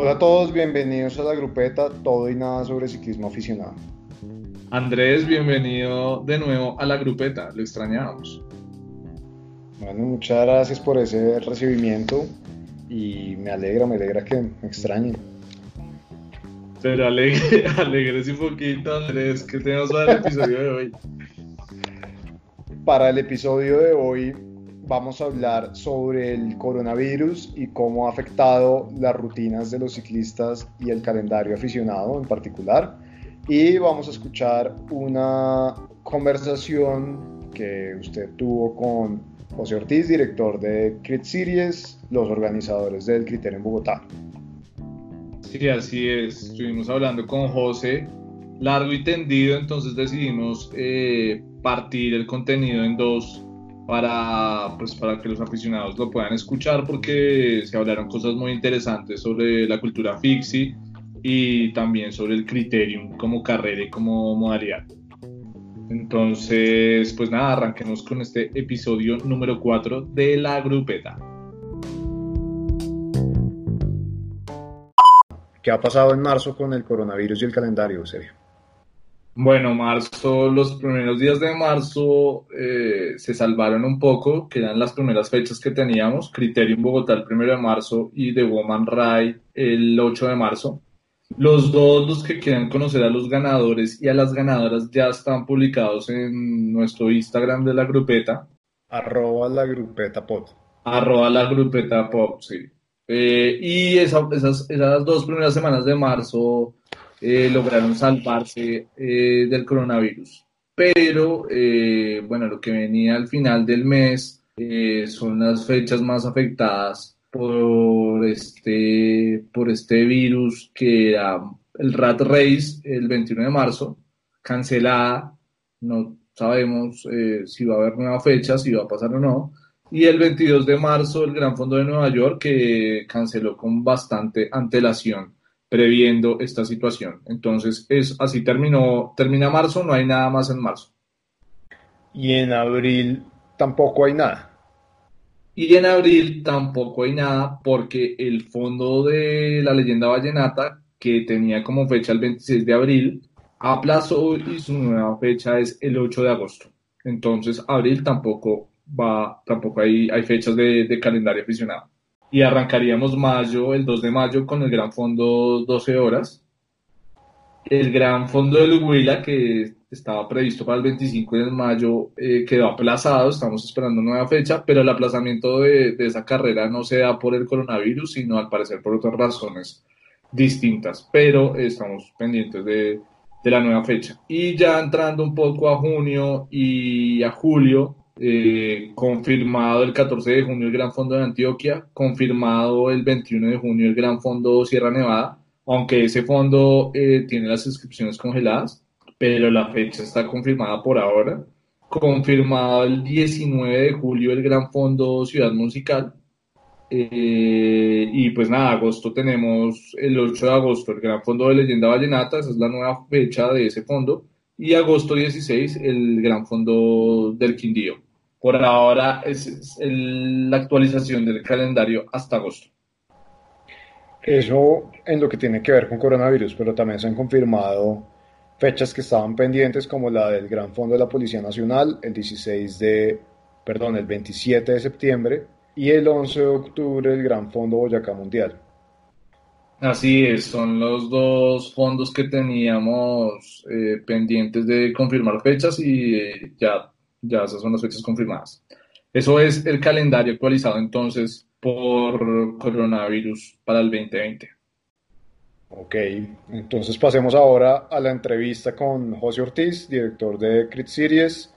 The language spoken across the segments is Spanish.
Hola a todos, bienvenidos a la grupeta Todo y Nada sobre Ciclismo Aficionado. Andrés, bienvenido de nuevo a la grupeta, lo extrañábamos. Bueno, muchas gracias por ese recibimiento y me alegra, me alegra que me extrañen. Pero alegre, alegre un poquito, Andrés, que tenemos para el episodio de hoy. Para el episodio de hoy vamos a hablar sobre el coronavirus y cómo ha afectado las rutinas de los ciclistas y el calendario aficionado en particular. Y vamos a escuchar una conversación que usted tuvo con José Ortiz, director de Crit Series, los organizadores del Criterio en Bogotá. Sí, así es. Estuvimos hablando con José largo y tendido, entonces decidimos eh, partir el contenido en dos para, pues, para que los aficionados lo puedan escuchar porque se hablaron cosas muy interesantes sobre la cultura fixie y también sobre el criterium como carrera y como modalidad. Entonces, pues nada, arranquemos con este episodio número 4 de la grupeta. ¿Qué ha pasado en marzo con el coronavirus y el calendario, serio? Bueno, marzo, los primeros días de marzo eh, se salvaron un poco, que eran las primeras fechas que teníamos, Criterium Bogotá el primero de marzo y The Woman Ride el 8 de marzo. Los dos, los que quieran conocer a los ganadores y a las ganadoras, ya están publicados en nuestro Instagram de la grupeta. Arroba la grupeta pop. Arroba la grupeta pop, sí. Eh, y esas, esas dos primeras semanas de marzo eh, lograron salvarse eh, del coronavirus. Pero, eh, bueno, lo que venía al final del mes son las fechas más afectadas por este, por este virus que era el Rat Race el 21 de marzo, cancelada, no sabemos si va a haber nueva fecha, si va a pasar o no. Y el 22 de marzo el Gran Fondo de Nueva York que canceló con bastante antelación previendo esta situación. Entonces, es así terminó, termina marzo, no hay nada más en marzo. Y en abril tampoco hay nada. Y en abril tampoco hay nada porque el fondo de la leyenda vallenata, que tenía como fecha el 26 de abril, aplazó y su nueva fecha es el 8 de agosto. Entonces, abril tampoco va, tampoco hay, hay fechas de, de calendario aficionado y arrancaríamos mayo, el 2 de mayo, con el Gran Fondo 12 horas. El Gran Fondo de Huila, que estaba previsto para el 25 de mayo, eh, quedó aplazado, estamos esperando nueva fecha, pero el aplazamiento de, de, esa carrera no se da por el coronavirus, sino al parecer por otras razones distintas, pero estamos pendientes de, de la nueva fecha. Y ya entrando un poco a junio y a julio, eh, confirmado el 14 de junio el Gran Fondo de Antioquia, confirmado el 21 de junio el Gran Fondo Sierra Nevada, aunque ese fondo eh, tiene las inscripciones congeladas, pero la fecha está confirmada por ahora. Confirmado el 19 de julio el Gran Fondo Ciudad Musical. Eh, y pues nada, agosto tenemos el 8 de agosto el Gran Fondo de Leyenda Vallenata, esa es la nueva fecha de ese fondo. Y agosto 16 el Gran Fondo del Quindío. Por ahora es, la actualización del calendario hasta agosto. Eso en lo que tiene que ver con coronavirus, pero también se han confirmado fechas que estaban pendientes como la del Gran Fondo de la Policía Nacional, el 16 de, perdón, el 27 de septiembre y el 11 de octubre el Gran Fondo Boyacá Mundial. Así es, son los dos fondos que teníamos eh, pendientes de confirmar fechas y eh, ya ya esas son las fechas confirmadas. Eso es el calendario actualizado entonces por coronavirus para el 2020. Ok, entonces pasemos ahora a la entrevista con José Ortiz, director de Crit Series,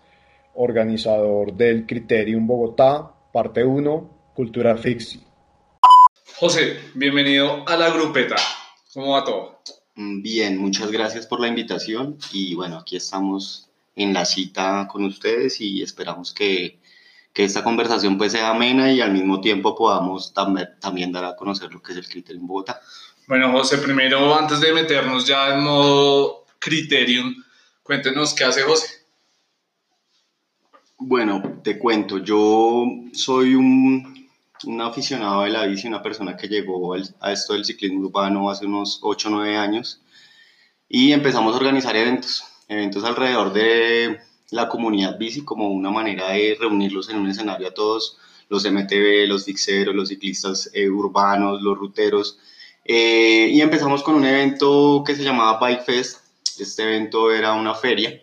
organizador del Criterium Bogotá, parte 1, Cultura Fixi. José, bienvenido a la grupeta. ¿Cómo va todo? Bien, muchas gracias por la invitación y bueno, aquí estamos en la cita con ustedes y esperamos que, que esta conversación pues sea amena y al mismo tiempo podamos también dar a conocer lo que es el Criterium Bogotá. Bueno, José, primero antes de meternos ya en modo Criterium, cuéntenos qué hace José. Bueno, te cuento, yo soy un un aficionado de la bici, una persona que llegó a esto del ciclismo urbano hace unos 8 o 9 años y empezamos a organizar eventos, eventos alrededor de la comunidad bici como una manera de reunirlos en un escenario a todos, los MTB, los fixeros, los ciclistas eh, urbanos, los ruteros. Eh, y empezamos con un evento que se llamaba Bike Fest. Este evento era una feria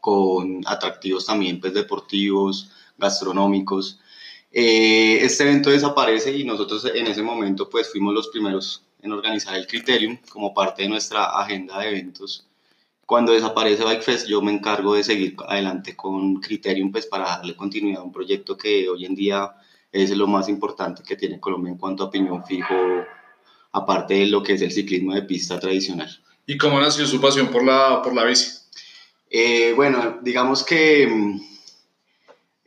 con atractivos también pues, deportivos, gastronómicos. Eh, este evento desaparece y nosotros en ese momento pues fuimos los primeros en organizar el Criterium como parte de nuestra agenda de eventos. Cuando desaparece Bikefest, yo me encargo de seguir adelante con Criterium pues para darle continuidad a un proyecto que hoy en día es lo más importante que tiene Colombia en cuanto a opinión fijo, aparte de lo que es el ciclismo de pista tradicional. ¿Y cómo nació su pasión por la, por la bici? Eh, bueno, digamos que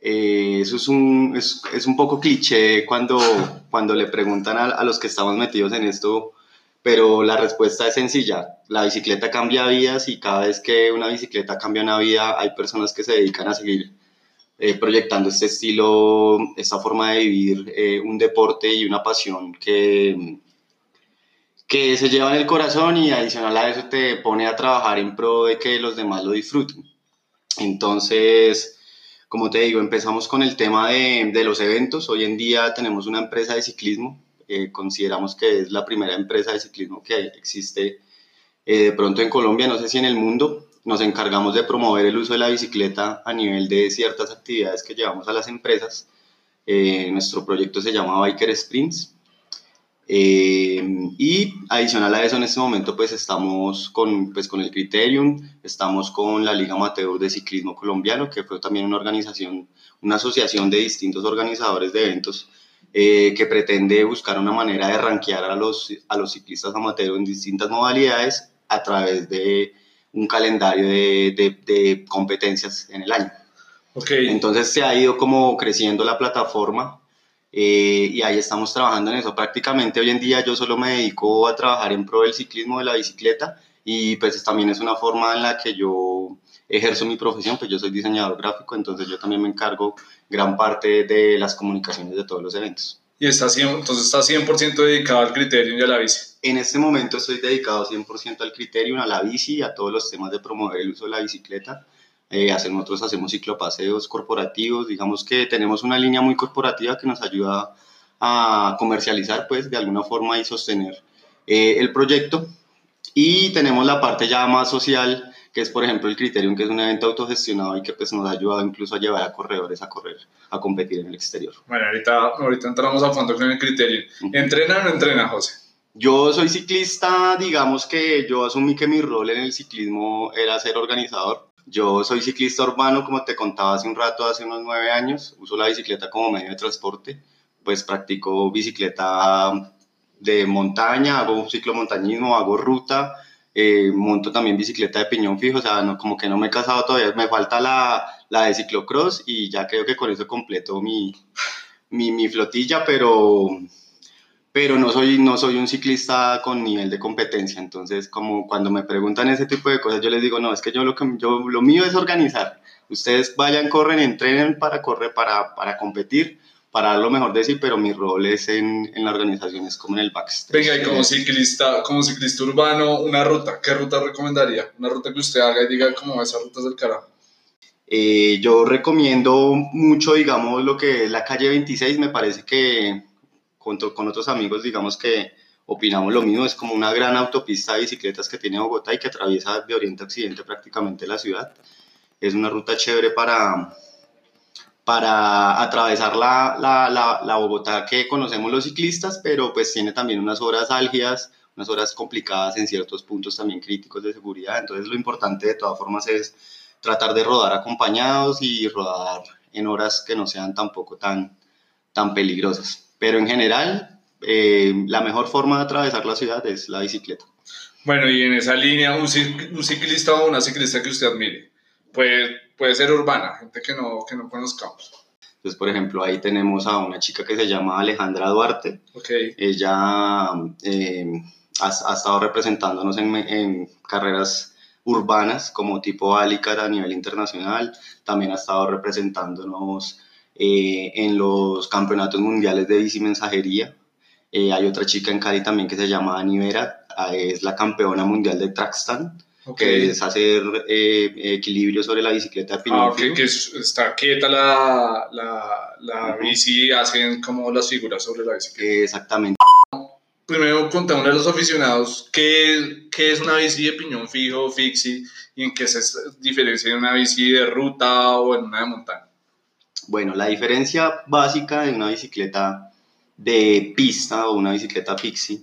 eh, eso es un, es, es, un poco cliché cuando, cuando le preguntan a, a, los que estamos metidos en esto, pero la respuesta es sencilla. La bicicleta cambia vidas y cada vez que una bicicleta cambia una vida hay personas que se dedican a seguir eh, proyectando este estilo, esta forma de vivir eh, un deporte y una pasión que, que se lleva en el corazón y adicional a eso te pone a trabajar en pro de que los demás lo disfruten. Entonces, como te digo, empezamos con el tema de, de los eventos. Hoy en día tenemos una empresa de ciclismo. Eh, consideramos que es la primera empresa de ciclismo que existe eh, de pronto en Colombia, no sé si en el mundo. Nos encargamos de promover el uso de la bicicleta a nivel de ciertas actividades que llevamos a las empresas. Eh, nuestro proyecto se llama Biker Sprints eh, y adicional a eso, en este momento, pues estamos con, pues, con el Criterium, estamos con la Liga Amateur de Ciclismo Colombiano, que fue también una organización, una asociación de distintos organizadores de eventos eh, que pretende buscar una manera de rankear a los, a los ciclistas amateur en distintas modalidades a través de un calendario de, de, de competencias en el año. Okay. Entonces se ha ido como creciendo la plataforma eh, y ahí estamos trabajando en eso. Prácticamente hoy en día yo solo me dedico a trabajar en pro del ciclismo de la bicicleta y pues también es una forma en la que yo ejerzo mi profesión, pues yo soy diseñador gráfico, entonces yo también me encargo gran parte de las comunicaciones de todos los eventos. ¿Y está 100, entonces está 100% dedicado al Criterium y a la bici? En este momento estoy dedicado 100% al Criterium, a la bici y a todos los temas de promover el uso de la bicicleta. Eh, hacer, nosotros hacemos ciclopaseos corporativos, digamos que tenemos una línea muy corporativa que nos ayuda a comercializar pues de alguna forma y sostener eh, el proyecto y tenemos la parte ya más social que es por ejemplo el Criterium que es un evento autogestionado y que pues nos ha ayudado incluso a llevar a corredores a correr, a competir en el exterior. Bueno, ahorita, ahorita entramos a fondo con el Criterium. ¿Entrena o no entrena, José? Yo soy ciclista, digamos que yo asumí que mi rol en el ciclismo era ser organizador. Yo soy ciclista urbano, como te contaba hace un rato, hace unos nueve años. Uso la bicicleta como medio de transporte. Pues practico bicicleta de montaña, hago ciclomontañismo, hago ruta, eh, monto también bicicleta de piñón fijo, o sea, no, como que no me he casado todavía, me falta la, la de ciclocross y ya creo que con eso completo mi, mi, mi flotilla, pero, pero no soy, no soy un ciclista con nivel de competencia, entonces como cuando me preguntan ese tipo de cosas yo les digo, no, es que yo lo, que, yo, lo mío es organizar, ustedes vayan, corren, entrenen para correr, para, para competir, para lo mejor de sí, pero mi rol es en, en la organización, es como en el backstage. Venga, y como ciclista, como ciclista urbano, una ruta, ¿qué ruta recomendaría? Una ruta que usted haga y diga como esa ruta es del carajo. Eh, yo recomiendo mucho, digamos, lo que es la calle 26, me parece que con, con otros amigos, digamos que opinamos lo mismo, es como una gran autopista de bicicletas que tiene Bogotá y que atraviesa de oriente a occidente prácticamente la ciudad. Es una ruta chévere para, para atravesar la, la, la, Bogotá que conocemos los ciclistas, pero pues tiene también unas horas álgidas, unas horas complicadas en ciertos puntos también críticos de seguridad. Entonces lo importante de todas formas es tratar de rodar acompañados y rodar en horas que no sean tampoco tan, tan peligrosas. Pero en general, eh, la mejor forma de atravesar la ciudad es la bicicleta. Bueno, y en esa línea, un ciclista o una ciclista que usted admire, pues puede ser urbana, gente que no, que no conozcamos. Entonces, por ejemplo, ahí tenemos a una chica que se llama Alejandra Duarte. Okay. Ella eh, ha, ha, estado representándonos en, en, carreras urbanas como tipo Alicar a nivel internacional. También ha estado representándonos eh, en los campeonatos mundiales de bici mensajería. Eh, hay otra chica en Cali también que se llama Anivera, es la campeona mundial de trackstand, Ok. que es hacer eh, equilibrio sobre la bicicleta de piñón Ah, ok, fijo. que es- está quieta la, la, la Ujú. bici y hacen como las figuras sobre la bicicleta. Exactamente. Primero contémosle a los aficionados qué, qué es una bici de piñón fijo, fixie, y en qué se diferencia de una bici de ruta o en una de montaña. Bueno, la diferencia básica de una bicicleta de pista o una bicicleta fixie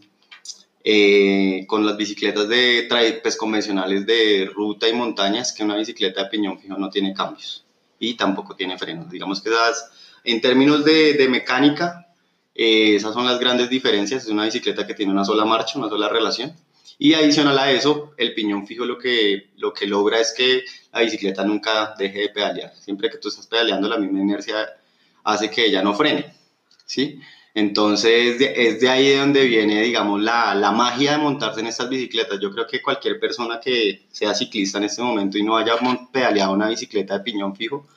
eh, con las bicicletas de, pues, convencionales de ruta y montaña es que una bicicleta de piñón fijo no tiene cambios y tampoco tiene frenos. Digamos que esas, en términos de, de mecánica, eh, esas son las grandes diferencias. Es una bicicleta que tiene una sola marcha, una sola relación. Y adicional a eso, el piñón fijo lo que, lo que logra es que la bicicleta nunca deje de pedalear. Siempre que tú estás pedaleando, la misma inercia hace que ella no frene, ¿sí? Entonces, es de ahí de donde viene, digamos, la, la magia de montarse en estas bicicletas. Yo creo que cualquier persona que sea ciclista en este momento y no haya pedaleado una bicicleta de piñón fijo,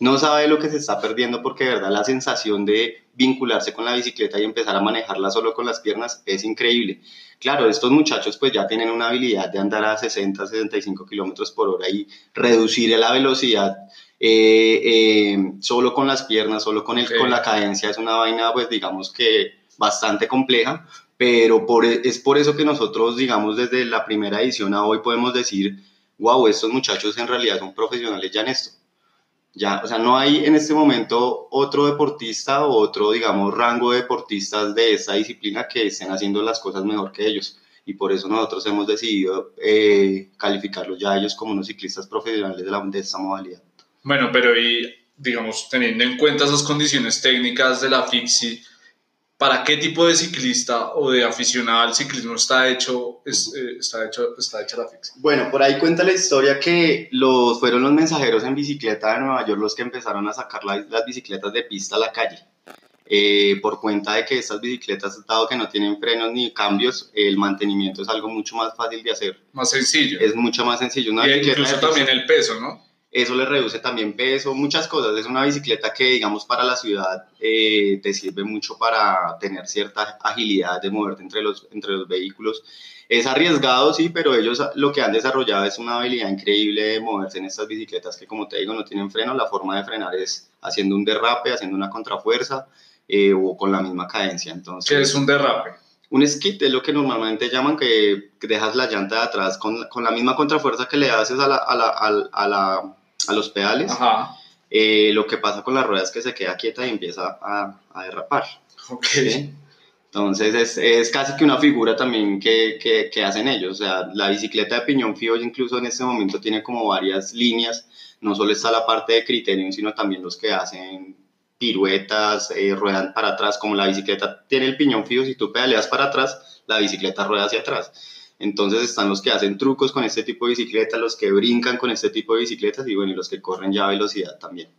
no sabe lo que se está perdiendo porque de verdad la sensación de vincularse con la bicicleta y empezar a manejarla solo con las piernas es increíble. Claro, estos muchachos pues ya tienen una habilidad de andar a 60, 65 kilómetros por hora y reducir la velocidad eh, eh, solo con las piernas, solo con, el, con la cadencia es una vaina pues digamos que bastante compleja, pero por, es por eso que nosotros digamos desde la primera edición a hoy podemos decir, wow, estos muchachos en realidad son profesionales ya en esto. Ya, o sea, no hay en este momento otro deportista o otro, digamos, rango de deportistas de esta disciplina que estén haciendo las cosas mejor que ellos. Y por eso nosotros hemos decidido eh, calificarlos ya ellos como unos ciclistas profesionales de, la, de esta modalidad. Bueno, pero y digamos, teniendo en cuenta esas condiciones técnicas de la fixie, ¿para qué tipo de ciclista o de aficionado al ciclismo está hecho, es, eh, está hecho, está hecha la fixie? Bueno, por ahí cuenta la historia que los, fueron los mensajeros en bicicleta de Nueva York los que empezaron a sacar la- las bicicletas de pista a la calle. Eh, por cuenta de que estas bicicletas, dado que no tienen frenos ni cambios, el mantenimiento es algo mucho más fácil de hacer. Más sencillo. Es mucho más sencillo. Una y incluso también el peso, ¿no? Eso le reduce también peso, muchas cosas. Es una bicicleta que, digamos, para la ciudad eh, te sirve mucho para tener cierta agilidad de moverte entre los, entre los vehículos. Es arriesgado, sí, pero ellos lo que han desarrollado es una habilidad increíble de moverse en estas bicicletas que, como te digo, no tienen freno. La forma de frenar es haciendo un derrape, haciendo una contrafuerza eh, o con la misma cadencia. Entonces, Que es un derrape. un skid es lo que normalmente llaman que, dejas la llanta de atrás con, con la misma contrafuerza que le haces a, la, a, la, a la- a los pedales. Ajá. Eh, lo que pasa con la rueda es que se queda quieta y empieza a, a derrapar. Ok. ¿sí? Entonces es, es casi que una figura también que, que, que hacen ellos. O sea, la bicicleta de piñón fijo incluso en este momento tiene como varias líneas. No solo está la parte de criterium, sino también los que hacen piruetas, eh, ruedan para atrás. Como la bicicleta tiene el piñón fijo, si tú pedaleas para atrás, la bicicleta rueda hacia atrás. Entonces están los que hacen trucos con este tipo de bicicletas, los que brincan con este tipo de bicicletas y bueno, y los que corren ya a velocidad también.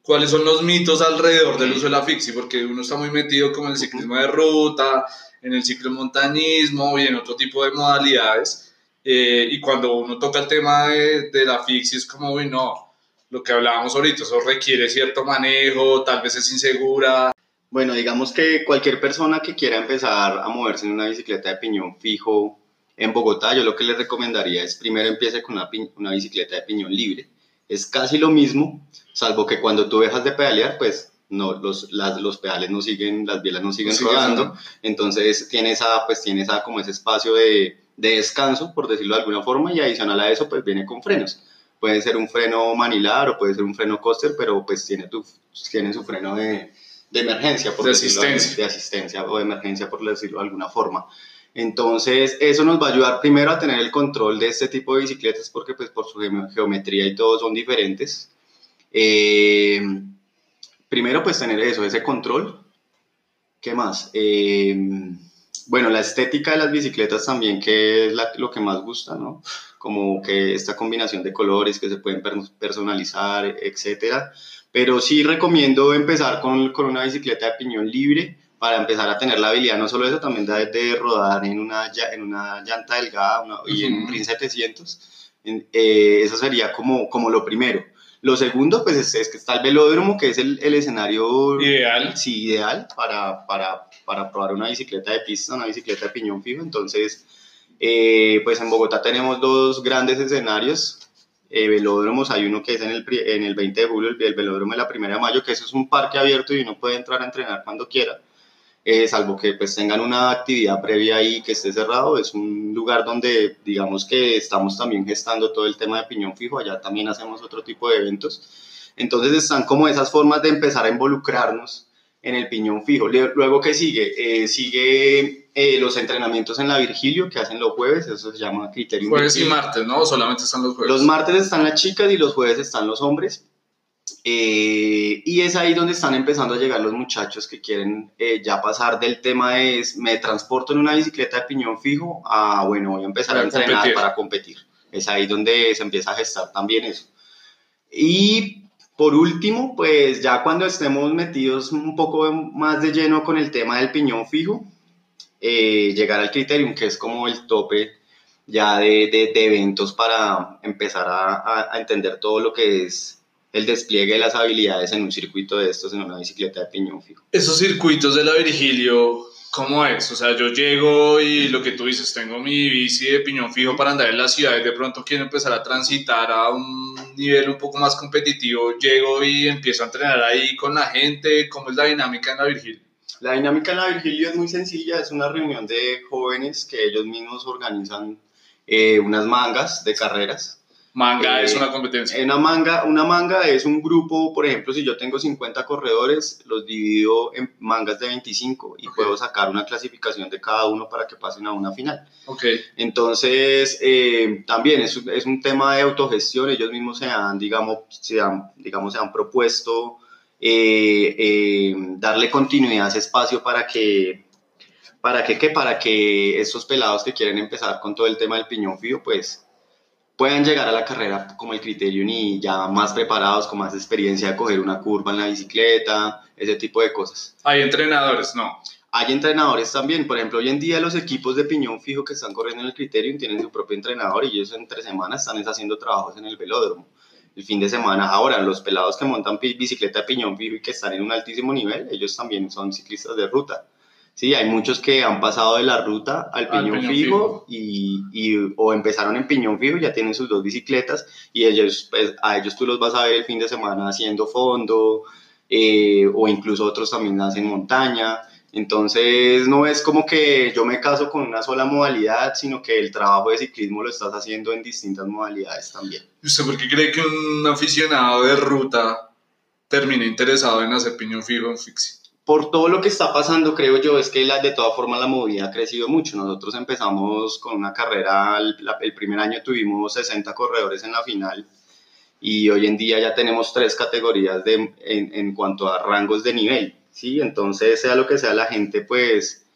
¿Cuáles son los mitos alrededor del uso de la fixie? Porque uno está muy metido como en el ciclismo de ruta, en el ciclomontañismo y en otro tipo de modalidades. Eh, y cuando uno toca el tema de, de la fixie es como, uy, no, lo que hablábamos ahorita, eso requiere cierto manejo, tal vez es insegura. Bueno, digamos que cualquier persona que quiera empezar a moverse en una bicicleta de piñón fijo en Bogotá, yo lo que le recomendaría es primero empiece con una, una bicicleta de piñón libre. Es casi lo mismo, salvo que cuando tú dejas de pedalear, pues no, los, las- los pedales no siguen, las bielas no siguen rodando, rodando. entonces tiene esa, pues tiene esa, como ese espacio de, de descanso, por decirlo de alguna forma, y adicional a eso, pues viene con frenos. Puede ser un freno manilar o puede ser un freno coaster, pero pues tiene, tu, tiene su freno de, de emergencia, por De asistencia. de asistencia o de emergencia, por decirlo de alguna forma. Entonces, eso nos va a ayudar primero a tener el control de este tipo de bicicletas porque pues por su geo- geometría y todo son diferentes. Eh, primero, pues tener eso, ese control. ¿Qué más? Eh, bueno, la estética de las bicicletas también, que es la- lo que más gusta, ¿no? Como que esta combinación de colores que se pueden per- personalizar, etcétera. Pero sí recomiendo empezar con, con una bicicleta de piñón libre para empezar a tener la habilidad, no solo eso, también de, de rodar en una, en una llanta delgada una- y en un. RIN 700. En- eh, eso sería como, como lo primero. Lo segundo, pues es, es que está el velódromo, que es el, el escenario Ideal. sí, ideal para, para, para probar una bicicleta de pista, una bicicleta de piñón fijo. Entonces, eh, pues en Bogotá tenemos dos grandes escenarios. Eh, velódromos, hay uno que es en el, en el 20 de julio, el, el velódromo de la Primera de Mayo, que eso es un parque abierto y uno puede entrar a entrenar cuando quiera. Eh, salvo que pues tengan una actividad previa ahí que esté cerrado, es un lugar donde digamos que estamos también gestando todo el tema de piñón fijo, allá también hacemos otro tipo de eventos. Entonces están como esas formas de empezar a involucrarnos en el piñón fijo. Luego, ¿qué sigue? Eh, sigue eh, los entrenamientos en la Virgilio que hacen los jueves, eso se llama Criterium Jueves y Virgilio. martes, ¿no? ¿O solamente están los jueves. Los martes están las chicas y los jueves están los hombres. Eh, y es ahí donde están empezando a llegar los muchachos que quieren eh, ya pasar del tema de me transporto en una bicicleta de piñón fijo a, bueno, voy a empezar Para a entrenar competir. para competir. Es ahí donde se empieza a gestar también eso. Y por último, pues ya cuando estemos metidos un poco más de lleno con el tema del piñón fijo, eh, llegar al criterium, que es como el tope ya de, de- de eventos para empezar a, a- entender todo lo que es el despliegue de las habilidades en un circuito de estos en una bicicleta de piñón fijo. Esos circuitos de la Virgilio, ¿cómo es? O sea, yo llego y lo que tú dices, tengo mi bici de piñón fijo para andar en la ciudad y de pronto quiero empezar a transitar a un nivel un poco más competitivo, llego y empiezo a entrenar ahí con la gente, ¿cómo es la dinámica en la Virgilio? La dinámica en la Virgilio es muy sencilla, es una reunión de jóvenes que ellos mismos organizan eh, unas mangas de carreras. Manga Eh, es una competencia. Una manga, una manga es un grupo, por ejemplo, si yo tengo 50 corredores, los divido en mangas de 25 y puedo sacar una clasificación de cada uno para que pasen a una final. Ok. Entonces, eh, también es, un- es un tema de autogestión, ellos mismos se han, digamos, se han, digamos, se han propuesto eh, darle continuidad a ese espacio para que, para que, ¿qué? para que estos pelados que quieren empezar con todo el tema del piñón fijo, pues puedan llegar a la carrera como el criterio y ya más preparados, con más experiencia de coger una curva en la bicicleta, ese tipo de cosas. Hay entrenadores, no. Hay entrenadores también, por ejemplo, hoy en día los equipos de piñón fijo que están corriendo en el Criterium tienen su propio entrenador y ellos entre semanas están es haciendo trabajos en el velódromo. El fin de semana, ahora los pelados que montan bicicleta de piñón fijo y que están en un altísimo nivel, ellos también son ciclistas de ruta. Sí, hay muchos que han pasado de la ruta al Al piñón, piñón fijo, Y, y- o empezaron en piñón fijo, ya tienen sus dos bicicletas y ellos, pues, a ellos tú los vas a ver el fin de semana haciendo fondo eh, o incluso otros también hacen montaña. Entonces no es como que yo me caso con una sola modalidad, sino que el trabajo de ciclismo lo estás haciendo en distintas modalidades también. ¿Y ¿Usted por qué cree que un aficionado de ruta termina interesado en hacer piñón fijo en Fixie? Por todo lo que está pasando, creo yo, es que la, de todas formas la movida ha crecido mucho. Nosotros empezamos con una carrera, el, primer año tuvimos 60 corredores en la final y hoy en día ya tenemos tres categorías de, en, en cuanto a rangos de nivel. ¿sí? Entonces, sea lo que sea, la gente pues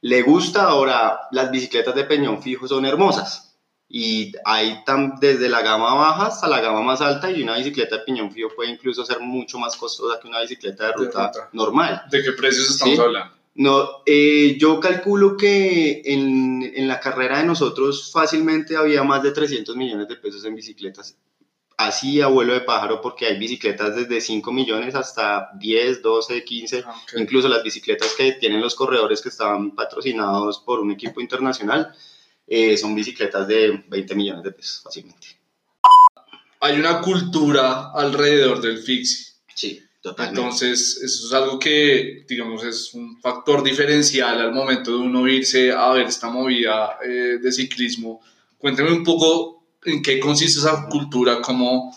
le gusta. Ahora, las bicicletas de peñón fijo son hermosas. Y hay tan, desde la gama baja hasta la gama más alta y una bicicleta de piñón fijo puede incluso ser mucho más costosa que una bicicleta de ruta, ruta. normal. ¿De qué precios estamos Sí. hablando? No, eh, yo calculo que en, en la carrera de nosotros fácilmente había más de 300 millones de pesos en bicicletas. Así a vuelo de pájaro porque hay bicicletas desde 5 millones hasta 10, 12, 15 Ah, ok. incluso las bicicletas que tienen los corredores que estaban patrocinados por un equipo internacional, eh, son bicicletas de 20 millones de pesos fácilmente. Hay una cultura alrededor del Fixie. Sí, totalmente. Entonces, eso es algo que, digamos, es un factor diferencial al momento de uno irse a ver esta movida eh, de ciclismo. Cuénteme un poco en qué consiste esa cultura, cómo,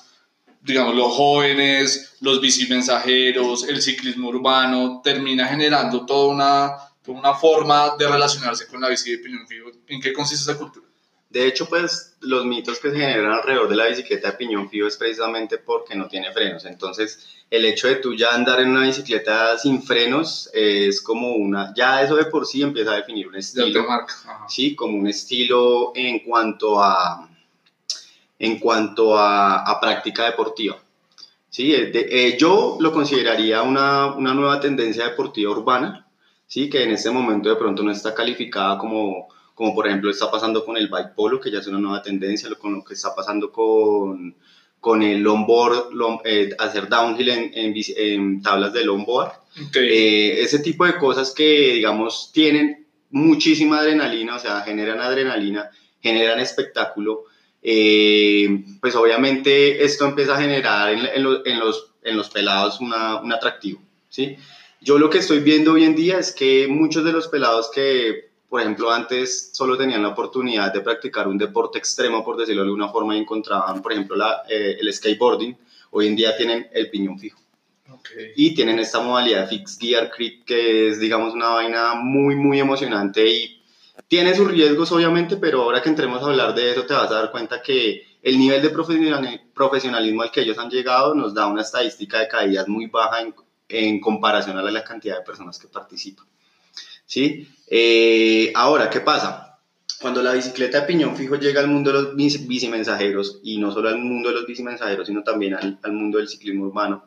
digamos, los jóvenes, los bicimensajeros, el ciclismo urbano, termina generando toda una, una forma de relacionarse con la bici de piñón fijo. ¿En qué consiste esa cultura? De hecho, pues los mitos que se generan alrededor de la bicicleta de piñón fijo es precisamente porque no tiene frenos. Entonces, el hecho de tú ya andar en una bicicleta sin frenos es como una, ya eso de por sí empieza a definir un estilo. marca. Sí, como un estilo en cuanto a, en cuanto a, a práctica deportiva. Sí, eh, de- eh, yo lo consideraría una, una nueva tendencia deportiva urbana, sí, que en este momento de pronto no está calificada como, como por ejemplo está pasando con el bike polo, que ya es una nueva tendencia, lo- con lo que está pasando con, con el longboard, long- eh, hacer downhill en, en en tablas de longboard. Ok. Eh, ese tipo de cosas que, digamos, tienen muchísima adrenalina, o sea, generan adrenalina, generan espectáculo, eh, pues obviamente esto empieza a generar en, en lo- en los, en los pelados una- un atractivo, ¿sí? Yo lo que estoy viendo hoy en día es que muchos de los pelados que, por ejemplo, antes solo tenían la oportunidad de practicar un deporte extremo, por decirlo de alguna forma, y encontraban, por ejemplo, la- eh, el skateboarding, hoy en día tienen el piñón fijo Ok. y tienen esta modalidad Fix Gear Creep que es digamos una vaina muy muy emocionante y tiene sus riesgos obviamente pero ahora que entremos a hablar de eso te vas a dar cuenta que el nivel de profesional- profesionalismo al que ellos han llegado nos da una estadística de caídas muy baja en, en comparación a la cantidad de personas que participan ¿sí? Eh, ahora ¿qué pasa? Cuando la bicicleta de piñón fijo llega al mundo de los bici- bicimensajeros y no solo al mundo de los bicimensajeros sino también al, al mundo del ciclismo urbano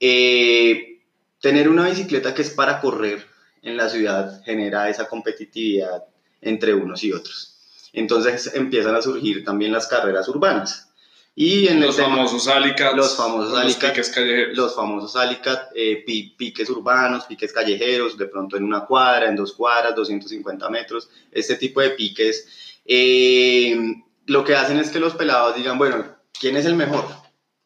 eh, tener una bicicleta que es para correr en la ciudad genera esa competitividad entre unos y otros. Entonces empiezan a surgir también las carreras urbanas. Y en Los el tema- famosos alicats. los famosos los alicats, piques callejeros. los famosos alicat, eh, pi- piques urbanos, piques callejeros, de pronto en una cuadra, en dos cuadras, 250 metros, este tipo de piques. eh, lo que hacen es que los pelados digan, bueno, ¿quién es el mejor?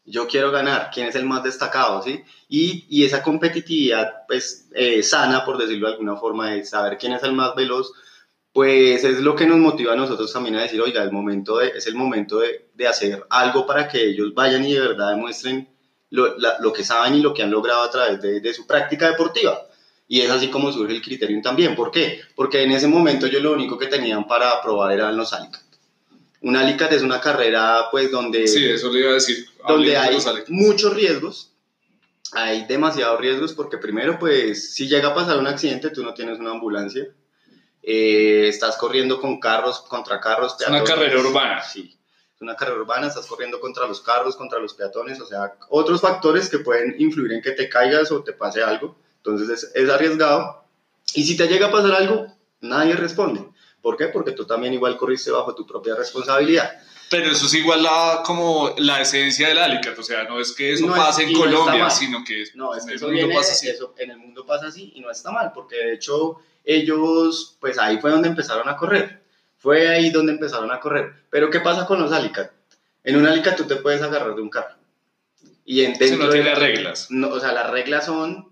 Yo quiero ganar, ¿quién es el más destacado? ¿sí? Y, y esa competitividad pues, eh, sana, por decirlo de alguna forma, de saber quién es el más veloz, pues es lo que nos motiva a nosotros también a decir, oiga, el momento de, es el momento de, de hacer algo para que ellos vayan y de verdad demuestren lo, la- lo que saben y lo que han logrado a través de, de su práctica deportiva. Y es así como surge el criterium también. ¿Por qué? Porque en ese momento ellos lo único que tenían para probar eran los alicat. Un alicat es una carrera pues donde Sí, eso le iba a decir. donde hay muchos riesgos. Hay demasiados riesgos porque primero, pues, si llega a pasar un accidente, tú no tienes una ambulancia. Eh, estás corriendo con carros, contra carros. Es una peatones. carrera urbana. Sí, es una carrera urbana, estás corriendo contra los carros, contra los peatones, o sea, otros factores que pueden influir en que te caigas o te pase algo. Entonces es, es arriesgado. Y si te llega a pasar algo, nadie responde. ¿Por qué? Porque tú también igual corriste bajo tu propia responsabilidad. Pero eso es igual a como la esencia del alicat, o sea, no es que eso No es- pase en no Colombia, mal. sino que No, es en que el eso mundo viene, pasa así. eso en el mundo pasa así y no está mal, porque de hecho ellos, pues ahí fue donde empezaron a correr, fue ahí donde empezaron a correr. Pero ¿qué pasa con los alicat? En un alicat tú te puedes agarrar de un carro. Y en, Si dentro no de- tiene reglas. no, o sea, las reglas son,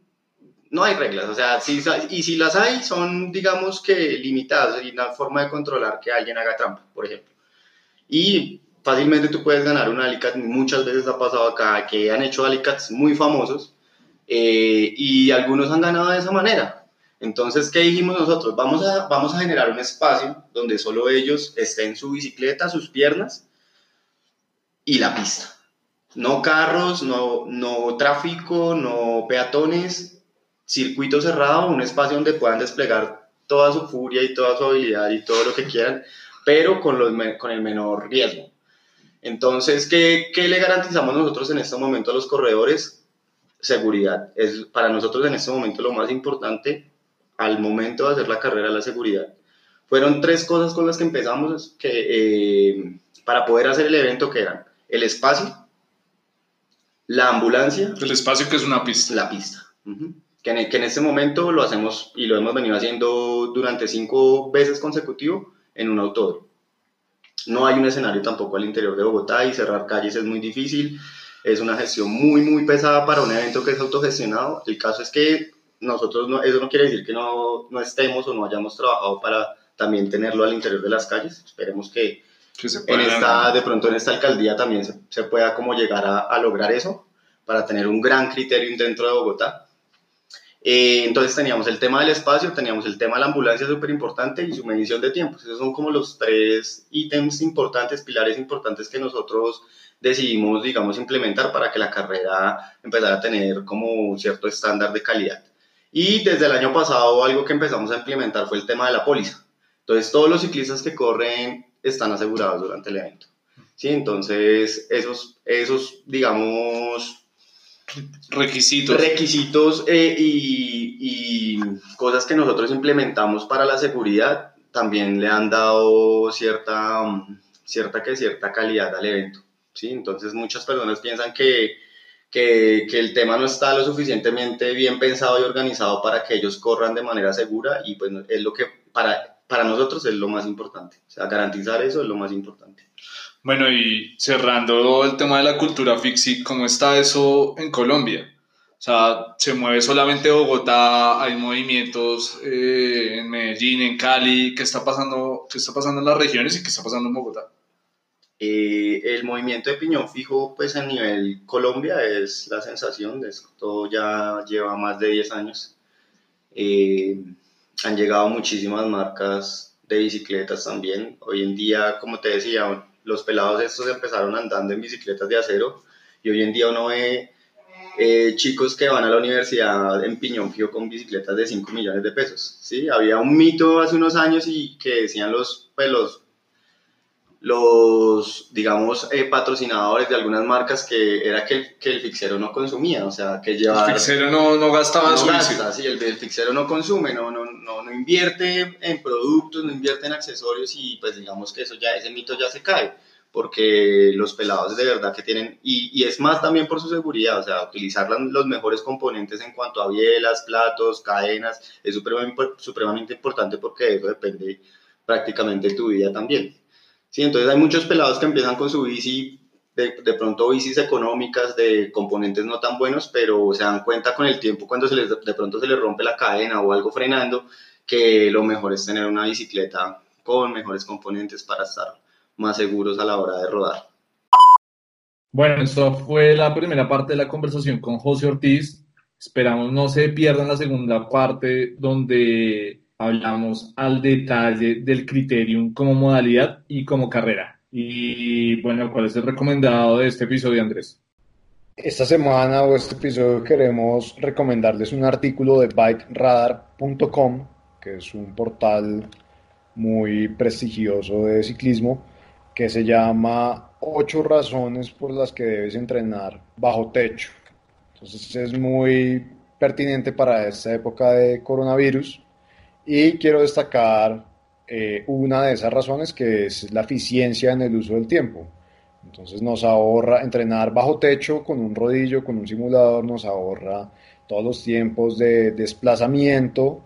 no hay reglas, o sea, si, y si las hay, son, digamos que limitadas, y una forma de controlar que alguien haga trampa, por ejemplo. Y fácilmente tú puedes ganar un alicat, muchas veces ha pasado acá que han hecho alicats muy famosos, eh, y algunos han ganado de esa manera. Entonces, ¿qué dijimos nosotros? Vamos a, vamos a generar un espacio donde solo ellos estén su bicicleta, sus piernas y la pista. No carros, no, no tráfico, no peatones, circuito cerrado, un espacio donde puedan desplegar toda su furia y toda su habilidad y todo lo que quieran, pero con, los, con el menor riesgo. Entonces, ¿qué, ¿qué le garantizamos nosotros en este momento a los corredores? Seguridad. Es para nosotros en este momento lo más importante al momento de hacer la carrera, la seguridad. Fueron tres cosas con las que empezamos que, eh, para poder hacer el evento, que eran el espacio, la ambulancia El espacio que es una pista. la pista. Ujú. que, en, que en este momento lo hacemos y lo hemos venido haciendo durante cinco veces consecutivo en un autódromo. No hay un escenario tampoco al interior de Bogotá y cerrar calles es muy difícil. Es una gestión muy, muy pesada para un evento que es autogestionado. El caso es que nosotros, no, eso no quiere decir que no, no estemos o no hayamos trabajado para también tenerlo al interior de las calles. Esperemos que, Que se en pueden- esta, de pronto en esta alcaldía también se, se pueda como llegar a, a lograr eso para tener un gran criterio dentro de Bogotá. Eh, entonces teníamos el tema del espacio, teníamos el tema de la ambulancia súper importante y su medición de tiempos. Esos son como los tres ítems importantes, pilares importantes que nosotros decidimos, digamos, implementar para que la carrera empezara a tener como cierto estándar de calidad. Y desde el año pasado algo que empezamos a implementar fue el tema de la póliza. Entonces todos los ciclistas que corren están asegurados durante el evento. Sí, entonces esos, esos digamos, requisitos. requisitos eh, y, y cosas que nosotros implementamos para la seguridad también le han dado cierta, cierta, que cierta calidad al evento. ¿sí? Entonces muchas personas piensan que, que, que, el tema no está lo suficientemente bien pensado y organizado para que ellos corran de manera segura y pues es lo que para, para nosotros es lo más importante. O sea, garantizar eso es lo más importante. Bueno, y cerrando el tema de la cultura fixie, ¿cómo está eso en Colombia? O sea, ¿se mueve solamente Bogotá? ¿Hay movimientos eh, en Medellín, en Cali? ¿Qué está, pasando, ¿Qué está pasando en las regiones y qué está pasando en Bogotá? Eh, el movimiento de piñón fijo, pues a nivel Colombia es la sensación, esto ya lleva más de 10 años. Eh, han llegado muchísimas marcas de bicicletas también. Hoy en día, como te decía, los pelados estos empezaron andando en bicicletas de acero y hoy en día uno ve eh, chicos que van a la universidad en piñón fijo con bicicletas de 5 millones de pesos. ¿sí? Había un mito hace unos años y que decían los, pues, los, digamos, eh, patrocinadores de algunas marcas que era que el, que el fixero no consumía, o sea, que llevar... El fixero no, no gastaba no gasta, sí, el, el, fixero no consume, no, no, no, no invierte en productos, no invierte en accesorios y pues digamos que eso ya, ese mito ya se cae porque los pelados de verdad que tienen, y, y, es más también por su seguridad, o sea, utilizar los mejores componentes en cuanto a bielas, platos, cadenas, es supremamente, supremamente importante porque de eso depende prácticamente tu vida también. Sí, entonces hay muchos pelados que empiezan con su bici, de, de, pronto bicis económicas, de componentes no tan buenos, pero se dan cuenta con el tiempo cuando se les, de pronto se les rompe la cadena o algo frenando, que lo mejor es tener una bicicleta con mejores componentes para estar más seguros a la hora de rodar. Bueno, eso fue la primera parte de la conversación con José Ortiz. Esperamos no se pierdan la segunda parte donde hablamos al detalle del criterium como modalidad y como carrera. Y bueno, ¿cuál es el recomendado de este episodio, Andrés? Esta semana o este episodio queremos recomendarles un artículo de bikeradar.com, que es un portal muy prestigioso de ciclismo, que se llama Ocho razones por las que debes entrenar bajo techo. Entonces es muy pertinente para esta época de coronavirus y quiero destacar eh, una de esas razones que es la eficiencia en el uso del tiempo. Entonces nos ahorra entrenar bajo techo con un rodillo, con un simulador, nos ahorra todos los tiempos de desplazamiento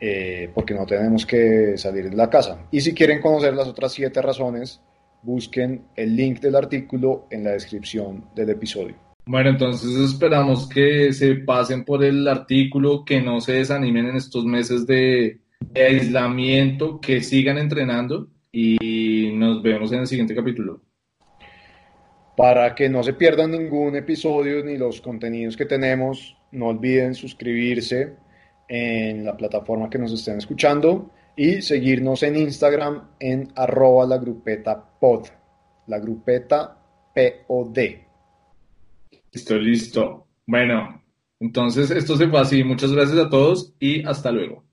eh, porque no tenemos que salir de la casa. Y si quieren conocer las otras siete razones, busquen el link del artículo en la descripción del episodio. Bueno, entonces esperamos que se pasen por el artículo, que no se desanimen en estos meses de, aislamiento, que sigan entrenando y nos vemos en el siguiente capítulo. Para que no se pierdan ningún episodio ni los contenidos que tenemos, no olviden suscribirse en la plataforma que nos estén escuchando y seguirnos en Instagram en arroba la grupeta pod, la grupeta POD. Listo, listo. Bueno, entonces esto se fue así. Muchas gracias a todos y hasta luego.